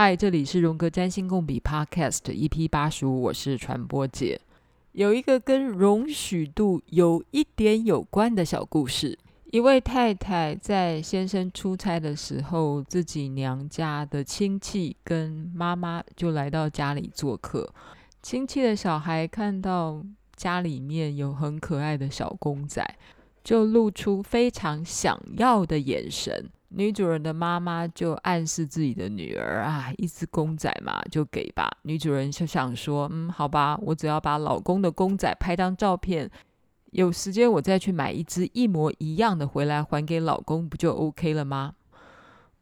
嗨，这里是荣格占星共笔 Podcast EP 八十五，我是传播姐。有一个跟容许度有一点有关的小故事。一位太太在先生出差的时候，自己娘家的亲戚跟妈妈就来到家里做客。亲戚的小孩看到家里面有很可爱的小公仔，就露出非常想要的眼神。女主人的妈妈就暗示自己的女儿啊，一只公仔嘛，就给吧。女主人就想说，嗯，好吧，我只要把老公的公仔拍张照片，有时间我再去买一只一模一样的回来还给老公，不就 OK 了吗？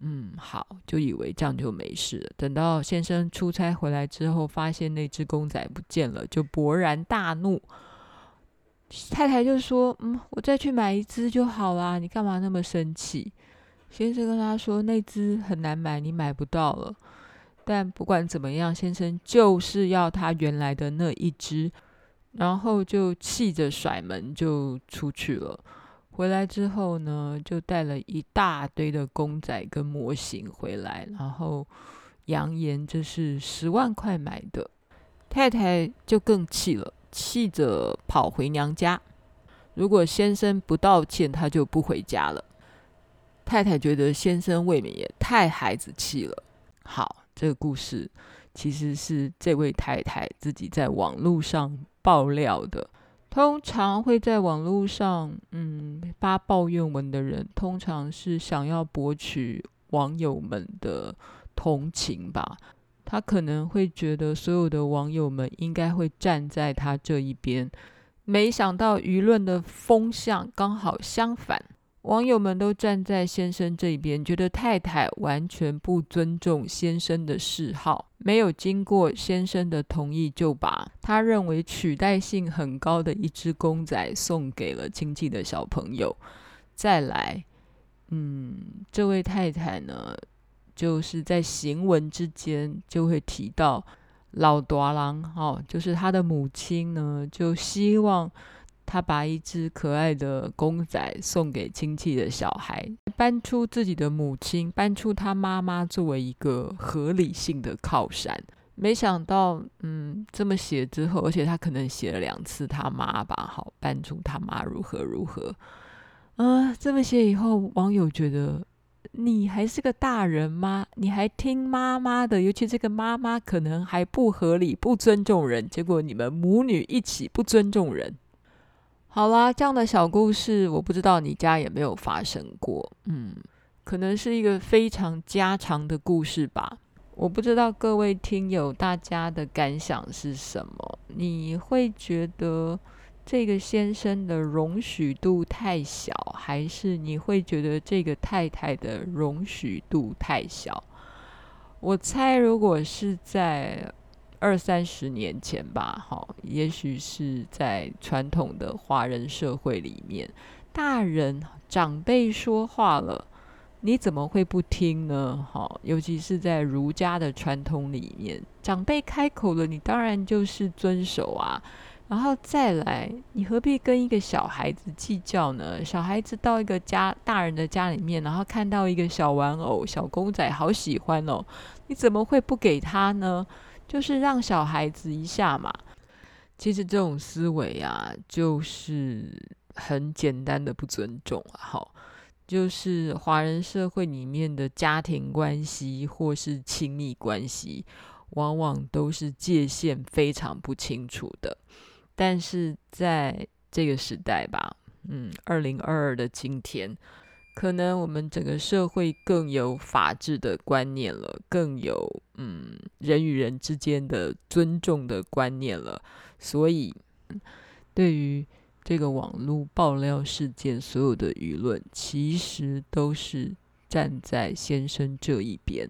嗯，好，就以为这样就没事了。等到先生出差回来之后，发现那只公仔不见了，就勃然大怒。太太就说，嗯，我再去买一只就好啦，你干嘛那么生气？先生跟他说：“那只很难买，你买不到了。但不管怎么样，先生就是要他原来的那一只，然后就气着甩门就出去了。回来之后呢，就带了一大堆的公仔跟模型回来，然后扬言这是十万块买的。太太就更气了，气着跑回娘家。如果先生不道歉，他就不回家了。”太太觉得先生未免也太孩子气了。好，这个故事其实是这位太太自己在网络上爆料的。通常会在网络上嗯发抱怨文的人，通常是想要博取网友们的同情吧。他可能会觉得所有的网友们应该会站在他这一边，没想到舆论的风向刚好相反。网友们都站在先生这边，觉得太太完全不尊重先生的嗜好，没有经过先生的同意就把他认为取代性很高的一只公仔送给了亲戚的小朋友。再来，嗯，这位太太呢，就是在行文之间就会提到老大人，哦，就是他的母亲呢，就希望。他把一只可爱的公仔送给亲戚的小孩，搬出自己的母亲，搬出他妈妈作为一个合理性的靠山。没想到，嗯，这么写之后，而且他可能写了两次他妈吧，好，搬出他妈如何如何。嗯、呃，这么写以后，网友觉得你还是个大人吗？你还听妈妈的？尤其这个妈妈可能还不合理，不尊重人。结果你们母女一起不尊重人。好啦，这样的小故事，我不知道你家有没有发生过。嗯，可能是一个非常家常的故事吧。我不知道各位听友大家的感想是什么？你会觉得这个先生的容许度太小，还是你会觉得这个太太的容许度太小？我猜，如果是在二三十年前吧，哈，也许是在传统的华人社会里面，大人长辈说话了，你怎么会不听呢？哈，尤其是在儒家的传统里面，长辈开口了，你当然就是遵守啊。然后再来，你何必跟一个小孩子计较呢？小孩子到一个家大人的家里面，然后看到一个小玩偶、小公仔，好喜欢哦，你怎么会不给他呢？就是让小孩子一下嘛，其实这种思维啊，就是很简单的不尊重啊。好，就是华人社会里面的家庭关系或是亲密关系，往往都是界限非常不清楚的。但是在这个时代吧，嗯，二零二二的今天。可能我们整个社会更有法治的观念了，更有嗯人与人之间的尊重的观念了，所以对于这个网络爆料事件，所有的舆论其实都是站在先生这一边。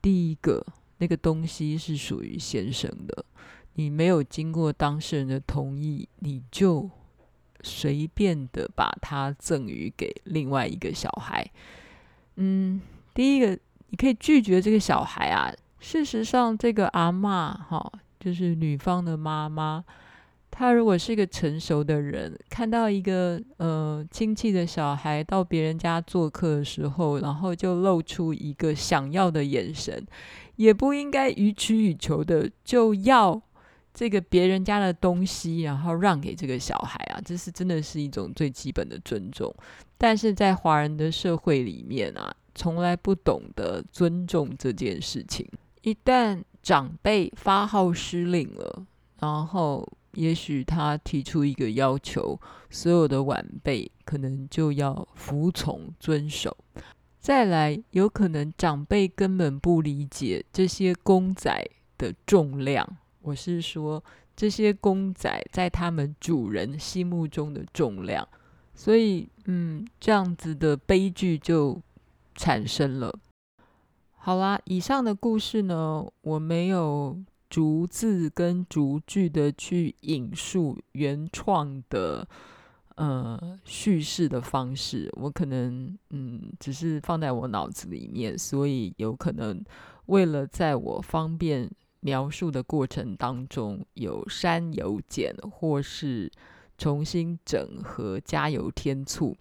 第一个，那个东西是属于先生的，你没有经过当事人的同意，你就。随便的把它赠予给另外一个小孩，嗯，第一个你可以拒绝这个小孩啊。事实上，这个阿嬷哈，就是女方的妈妈，她如果是一个成熟的人，看到一个呃亲戚的小孩到别人家做客的时候，然后就露出一个想要的眼神，也不应该予取予求的就要这个别人家的东西，然后让给这个小孩啊，这是真的是一种最基本的尊重。但是在华人的社会里面啊，从来不懂得尊重这件事情。一旦长辈发号施令了，然后也许他提出一个要求，所有的晚辈可能就要服从遵守。再来，有可能长辈根本不理解这些公仔的重量。我是说，这些公仔在他们主人心目中的重量。所以，嗯，这样子的悲剧就产生了。好啦，以上的故事呢，我没有逐字跟逐句的去引述原创的呃叙事的方式，我可能嗯只是放在我脑子里面，所以有可能为了在我方便描述的过程当中有删有减，或是。重新整合，加油添醋。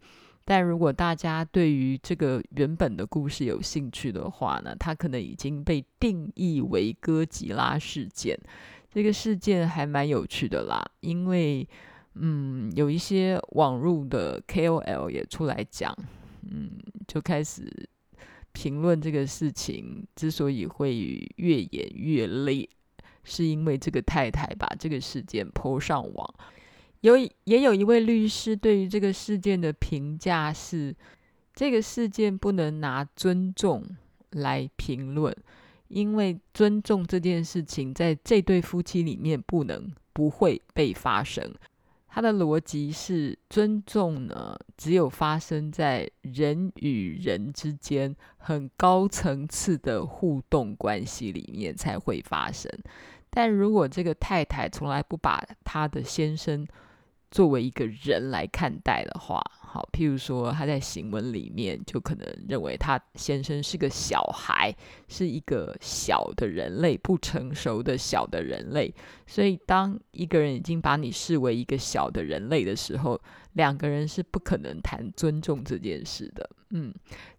但如果大家对于这个原本的故事有兴趣的话呢，它可能已经被定义为哥吉拉事件。这个事件还蛮有趣的啦，因为嗯，有一些网络的 KOL 也出来讲，嗯，就开始评论这个事情之所以会越演越烈，是因为这个太太把这个事件 PO 上网。有也有一位律师对于这个事件的评价是：这个事件不能拿尊重来评论，因为尊重这件事情在这对夫妻里面不能不会被发生。他的逻辑是：尊重呢，只有发生在人与人之间很高层次的互动关系里面才会发生。但如果这个太太从来不把她的先生作为一个人来看待的话，好，譬如说他在行文里面就可能认为他先生是个小孩，是一个小的人类，不成熟的小的人类。所以，当一个人已经把你视为一个小的人类的时候，两个人是不可能谈尊重这件事的。嗯，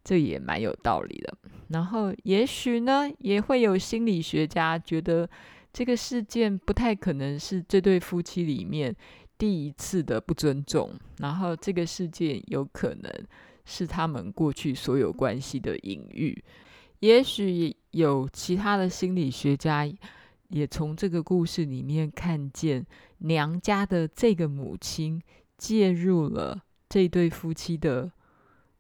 这也蛮有道理的。然后，也许呢，也会有心理学家觉得这个事件不太可能是这对夫妻里面。第一次的不尊重，然后这个事件有可能是他们过去所有关系的隐喻。也许有其他的心理学家也从这个故事里面看见娘家的这个母亲介入了这对夫妻的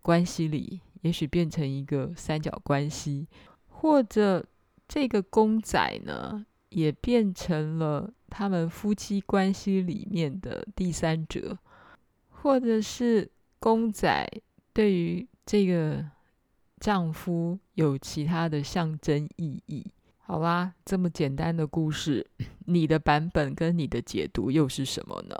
关系里，也许变成一个三角关系，或者这个公仔呢，也变成了。他们夫妻关系里面的第三者，或者是公仔，对于这个丈夫有其他的象征意义。好啦，这么简单的故事，你的版本跟你的解读又是什么呢？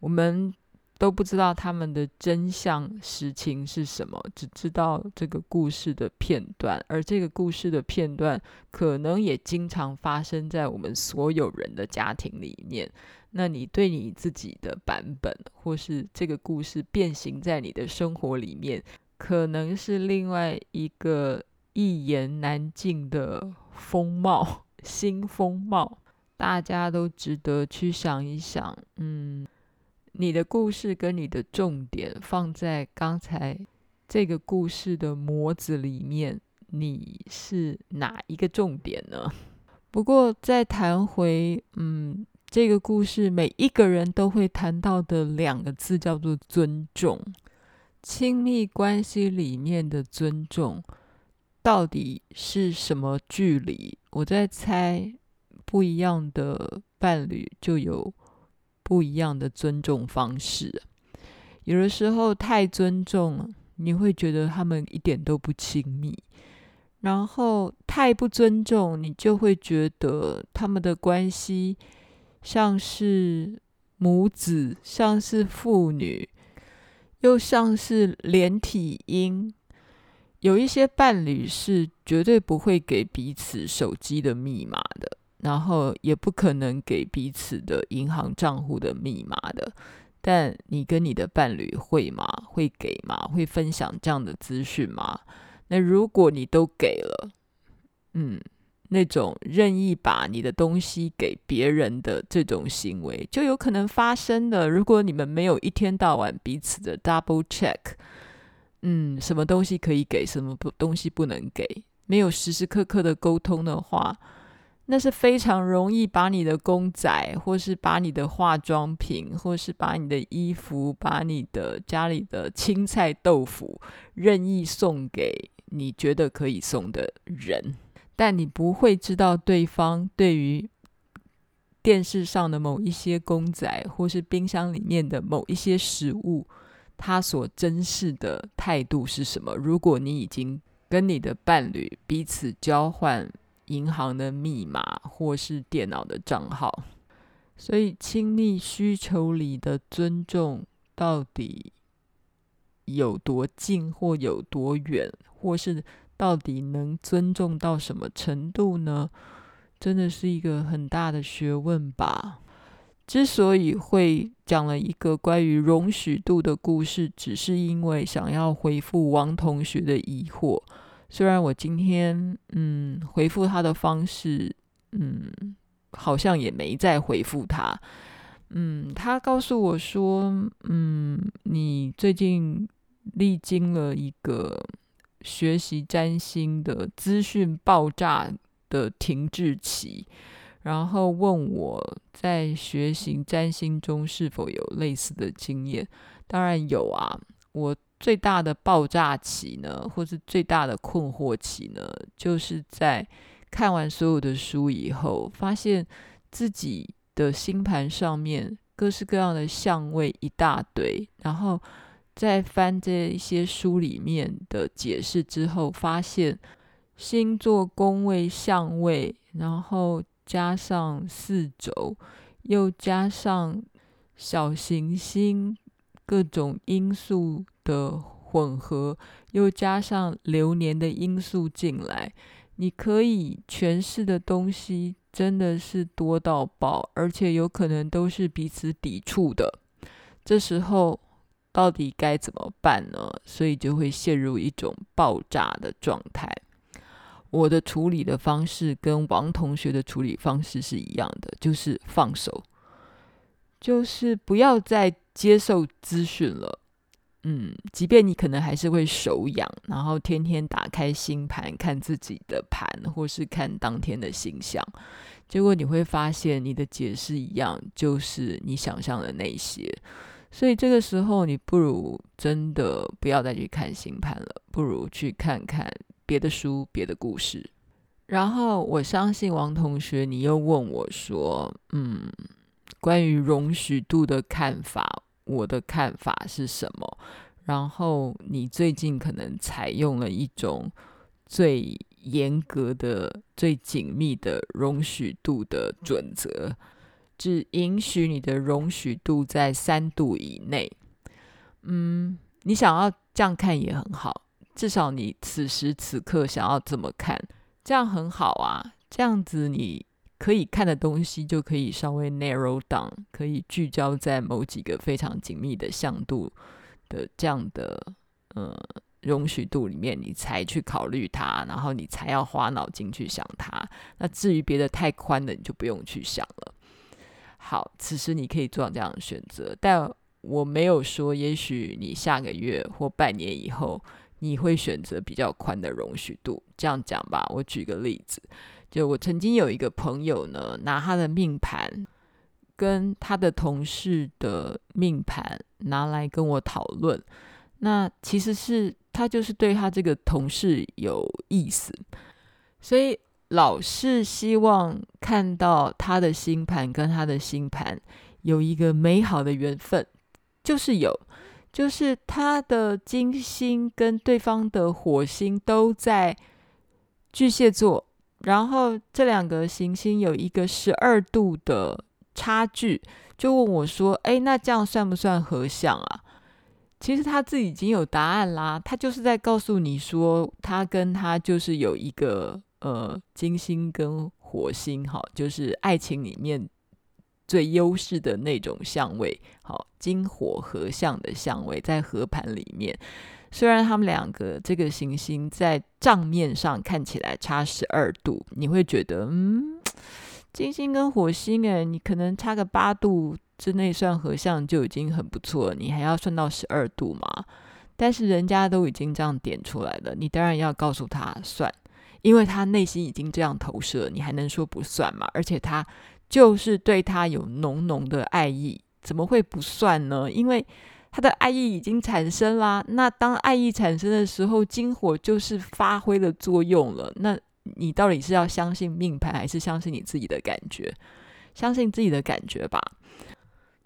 我们。都不知道他们的真相实情是什么，只知道这个故事的片段，而这个故事的片段可能也经常发生在我们所有人的家庭里面。那你对你自己的版本，或是这个故事变形在你的生活里面，可能是另外一个一言难尽的风貌，新风貌，大家都值得去想一想。嗯。你的故事跟你的重点放在刚才这个故事的模子里面，你是哪一个重点呢？不过再谈回，嗯，这个故事每一个人都会谈到的两个字叫做尊重。亲密关系里面的尊重到底是什么距离？我在猜，不一样的伴侣就有。不一样的尊重方式，有的时候太尊重，你会觉得他们一点都不亲密；然后太不尊重，你就会觉得他们的关系像是母子，像是父女，又像是连体婴。有一些伴侣是绝对不会给彼此手机的密码的。然后也不可能给彼此的银行账户的密码的。但你跟你的伴侣会吗？会给吗？会分享这样的资讯吗？那如果你都给了，嗯，那种任意把你的东西给别人的这种行为，就有可能发生的。如果你们没有一天到晚彼此的 double check，嗯，什么东西可以给，什么不东西不能给，没有时时刻刻的沟通的话。那是非常容易把你的公仔，或是把你的化妆品，或是把你的衣服，把你的家里的青菜豆腐，任意送给你觉得可以送的人，但你不会知道对方对于电视上的某一些公仔，或是冰箱里面的某一些食物，他所珍视的态度是什么。如果你已经跟你的伴侣彼此交换。银行的密码或是电脑的账号，所以亲密需求里的尊重到底有多近或有多远，或是到底能尊重到什么程度呢？真的是一个很大的学问吧。之所以会讲了一个关于容许度的故事，只是因为想要回复王同学的疑惑。虽然我今天嗯回复他的方式嗯好像也没再回复他，嗯，他告诉我说，嗯，你最近历经了一个学习占星的资讯爆炸的停滞期，然后问我在学习占星中是否有类似的经验。当然有啊，我。最大的爆炸期呢，或是最大的困惑期呢，就是在看完所有的书以后，发现自己的星盘上面各式各样的相位一大堆，然后在翻这一些书里面的解释之后，发现星座宫位相位，然后加上四轴，又加上小行星各种因素。的混合，又加上流年的因素进来，你可以诠释的东西真的是多到爆，而且有可能都是彼此抵触的。这时候到底该怎么办呢？所以就会陷入一种爆炸的状态。我的处理的方式跟王同学的处理方式是一样的，就是放手，就是不要再接受资讯了。嗯，即便你可能还是会手痒，然后天天打开星盘看自己的盘，或是看当天的星象，结果你会发现你的解释一样，就是你想象的那些。所以这个时候，你不如真的不要再去看星盘了，不如去看看别的书、别的故事。然后我相信王同学，你又问我说：“嗯，关于容许度的看法。”我的看法是什么？然后你最近可能采用了一种最严格的、最紧密的容许度的准则，只允许你的容许度在三度以内。嗯，你想要这样看也很好，至少你此时此刻想要这么看，这样很好啊。这样子你。可以看的东西就可以稍微 narrow down，可以聚焦在某几个非常紧密的向度的这样的呃容许度里面，你才去考虑它，然后你才要花脑筋去想它。那至于别的太宽的，你就不用去想了。好，此时你可以做这样的选择，但我没有说，也许你下个月或半年以后你会选择比较宽的容许度。这样讲吧，我举个例子。就我曾经有一个朋友呢，拿他的命盘跟他的同事的命盘拿来跟我讨论。那其实是他就是对他这个同事有意思，所以老是希望看到他的星盘跟他的星盘有一个美好的缘分，就是有，就是他的金星跟对方的火星都在巨蟹座。然后这两个行星有一个十二度的差距，就问我说：“哎，那这样算不算合相啊？”其实他自己已经有答案啦，他就是在告诉你说，他跟他就是有一个呃金星跟火星，哈，就是爱情里面最优势的那种相位，好，金火合相的相位，在合盘里面，虽然他们两个这个行星在账面上看起来差十二度，你会觉得，嗯，金星跟火星，诶，你可能差个八度之内算合相就已经很不错，你还要算到十二度吗？但是人家都已经这样点出来了，你当然要告诉他算，因为他内心已经这样投射，你还能说不算吗？而且他就是对他有浓浓的爱意，怎么会不算呢？因为他的爱意已经产生啦。那当爱意产生的时候，金火就是发挥了作用了。那你到底是要相信命盘，还是相信你自己的感觉？相信自己的感觉吧。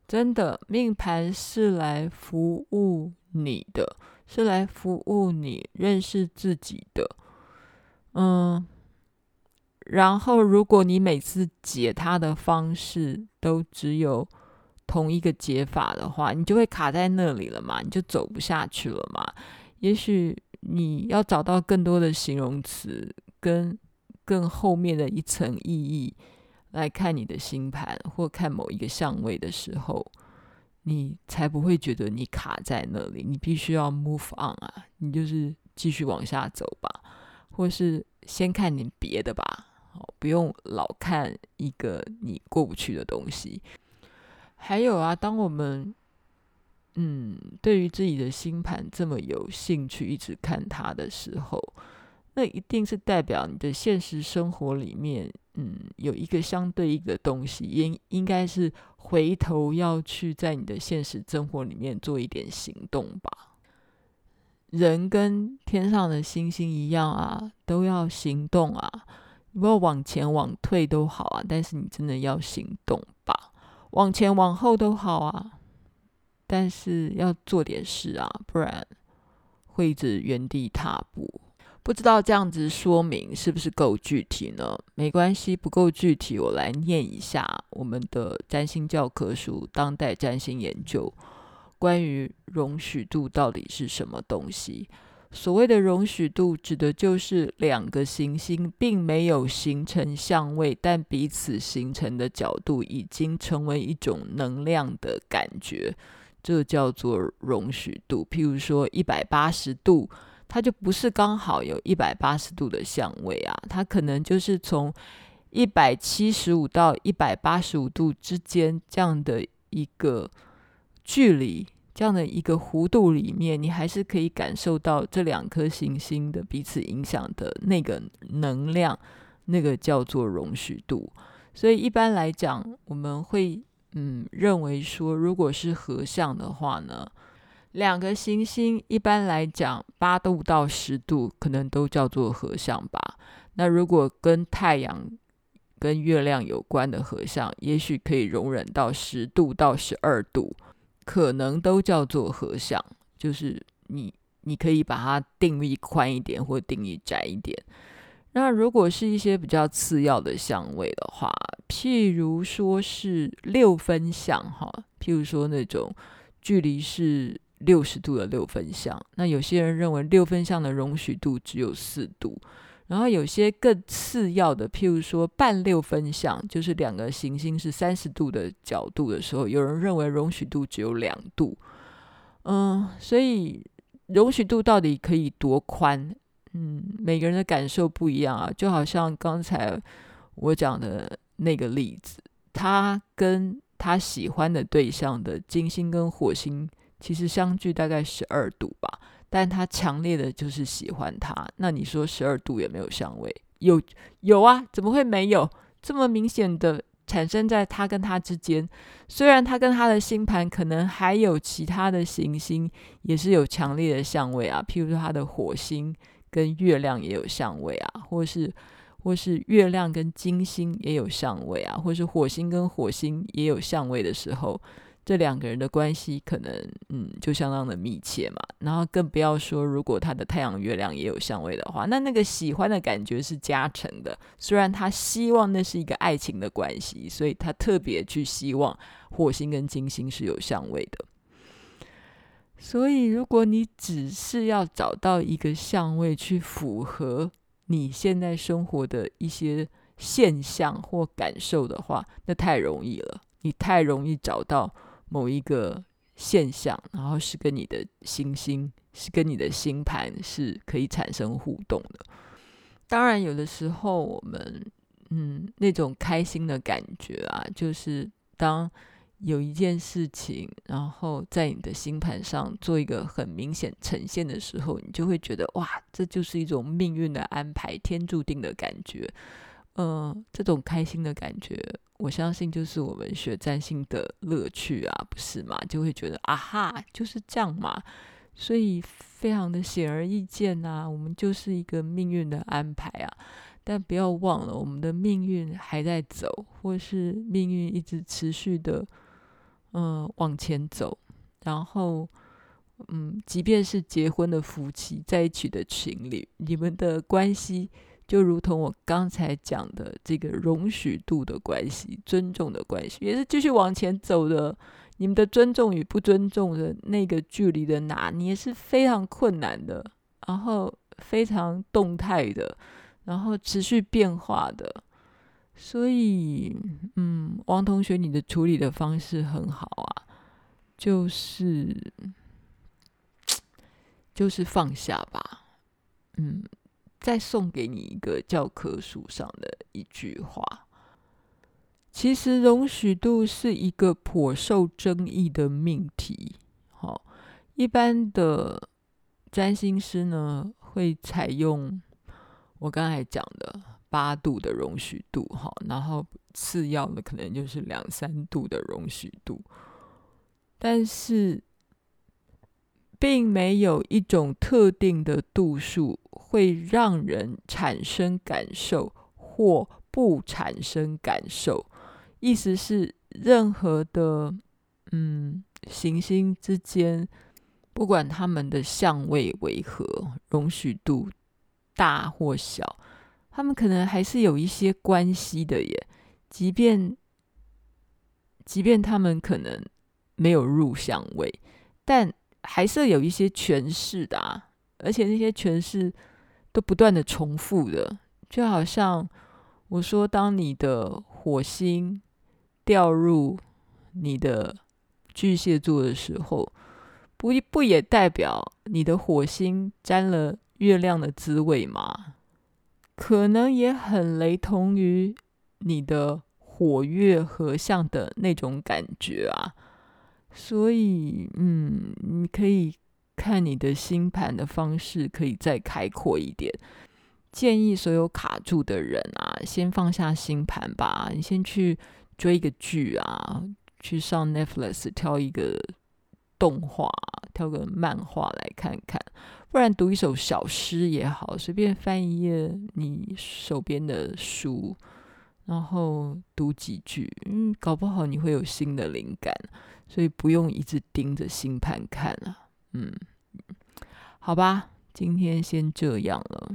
真的，命盘是来服务你的，是来服务你认识自己的。嗯，然后如果你每次解它的方式都只有同一个解法的话，你就会卡在那里了嘛，你就走不下去了嘛。也许你要找到更多的形容词，跟更后面的一层意义。来看你的星盘，或看某一个相位的时候，你才不会觉得你卡在那里。你必须要 move on 啊，你就是继续往下走吧，或是先看点别的吧，好不用老看一个你过不去的东西。还有啊，当我们嗯对于自己的星盘这么有兴趣，一直看它的时候，那一定是代表你的现实生活里面。嗯，有一个相对应的东西，应应该是回头要去在你的现实生活里面做一点行动吧。人跟天上的星星一样啊，都要行动啊。不要往前往退都好啊，但是你真的要行动吧。往前往后都好啊，但是要做点事啊，不然会一直原地踏步。不知道这样子说明是不是够具体呢？没关系，不够具体，我来念一下我们的占星教科书《当代占星研究》关于容许度到底是什么东西。所谓的容许度，指的就是两个行星并没有形成相位，但彼此形成的角度已经成为一种能量的感觉，这叫做容许度。譬如说一百八十度。它就不是刚好有一百八十度的相位啊，它可能就是从一百七十五到一百八十五度之间这样的一个距离，这样的一个弧度里面，你还是可以感受到这两颗行星的彼此影响的那个能量，那个叫做容许度。所以一般来讲，我们会嗯认为说，如果是合相的话呢，两个行星一般来讲，八度到十度可能都叫做合相吧。那如果跟太阳、跟月亮有关的合相，也许可以容忍到十度到十二度，可能都叫做合相。就是你，你可以把它定义宽一点，或定义窄一点。那如果是一些比较次要的相位的话，譬如说是六分相，哈，譬如说那种距离是。六十度的六分相，那有些人认为六分相的容许度只有四度，然后有些更次要的，譬如说半六分相，就是两个行星是三十度的角度的时候，有人认为容许度只有两度。嗯，所以容许度到底可以多宽？嗯，每个人的感受不一样啊。就好像刚才我讲的那个例子，他跟他喜欢的对象的金星跟火星。其实相距大概十二度吧，但他强烈的就是喜欢他。那你说十二度有没有相位？有有啊，怎么会没有？这么明显的产生在他跟他之间。虽然他跟他的星盘可能还有其他的行星也是有强烈的相位啊，譬如说他的火星跟月亮也有相位啊，或是或是月亮跟金星也有相位啊，或是火星跟火星也有相位的时候。这两个人的关系可能，嗯，就相当的密切嘛。然后更不要说，如果他的太阳、月亮也有相位的话，那那个喜欢的感觉是加成的。虽然他希望那是一个爱情的关系，所以他特别去希望火星跟金星是有相位的。所以，如果你只是要找到一个相位去符合你现在生活的一些现象或感受的话，那太容易了。你太容易找到某一个现象，然后是跟你的行星，是跟你的星盘是可以产生互动的。当然，有的时候我们，嗯，那种开心的感觉啊，就是当有一件事情，然后在你的星盘上做一个很明显呈现的时候，你就会觉得哇，这就是一种命运的安排，天注定的感觉。嗯、这种开心的感觉，我相信就是我们学占星的乐趣啊，不是吗？就会觉得啊哈，就是这样嘛，所以非常的显而易见啊，我们就是一个命运的安排啊。但不要忘了，我们的命运还在走，或是命运一直持续的嗯、往前走。然后，嗯，即便是结婚的夫妻在一起的情侣，你们的关系。就如同我刚才讲的这个容许度的关系、尊重的关系，也是继续往前走的。你们的尊重与不尊重的那个距离的拿捏是非常困难的，然后非常动态的，然后持续变化的。所以，嗯，王同学，你的处理的方式很好啊，就是 就是放下吧，嗯。再送给你一个教科书上的一句话。其实容许度是一个颇受争议的命题。好，一般的占星师呢，会采用我刚才讲的八度的容许度，哈，然后次要的可能就是两三度的容许度，但是并没有一种特定的度数。会让人产生感受或不产生感受，意思是任何的嗯行星之间，不管他们的相位为何，容许度大或小，他们可能还是有一些关系的耶。即便即便他们可能没有入相位，但还是有一些诠释的啊，而且那些诠释。都不断的重复的，就好像我说，当你的火星掉入你的巨蟹座的时候，不不也代表你的火星沾了月亮的滋味吗？可能也很雷同于你的火月合相的那种感觉啊。所以，嗯，你可以。看你的星盘的方式可以再开阔一点。建议所有卡住的人啊，先放下星盘吧。你先去追一个剧啊，去上 Netflix 挑一个动画，挑个漫画来看看。不然读一首小诗也好，随便翻一页你手边的书，然后读几句，嗯，搞不好你会有新的灵感。所以不用一直盯着星盘看啊。嗯，好吧，今天先这样了。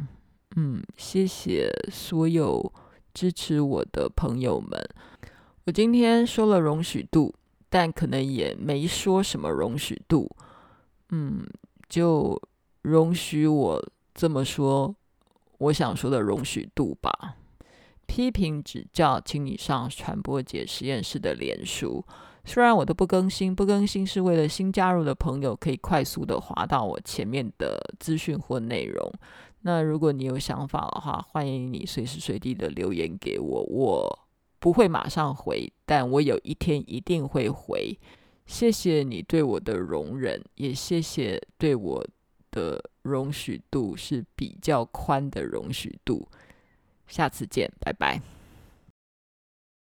嗯，谢谢所有支持我的朋友们。我今天说了容许度，但可能也没说什么容许度。嗯，就容许我这么说，我想说的容许度吧。批评指教，请你上传播姐实验室的脸书。虽然我都不更新，不更新是为了新加入的朋友可以快速的滑到我前面的资讯或内容。那如果你有想法的话，欢迎你随时随地的留言给我，我不会马上回，但我有一天一定会回。谢谢你对我的容忍，也谢谢对我的容许度是比较宽的容许度。下次见，拜拜。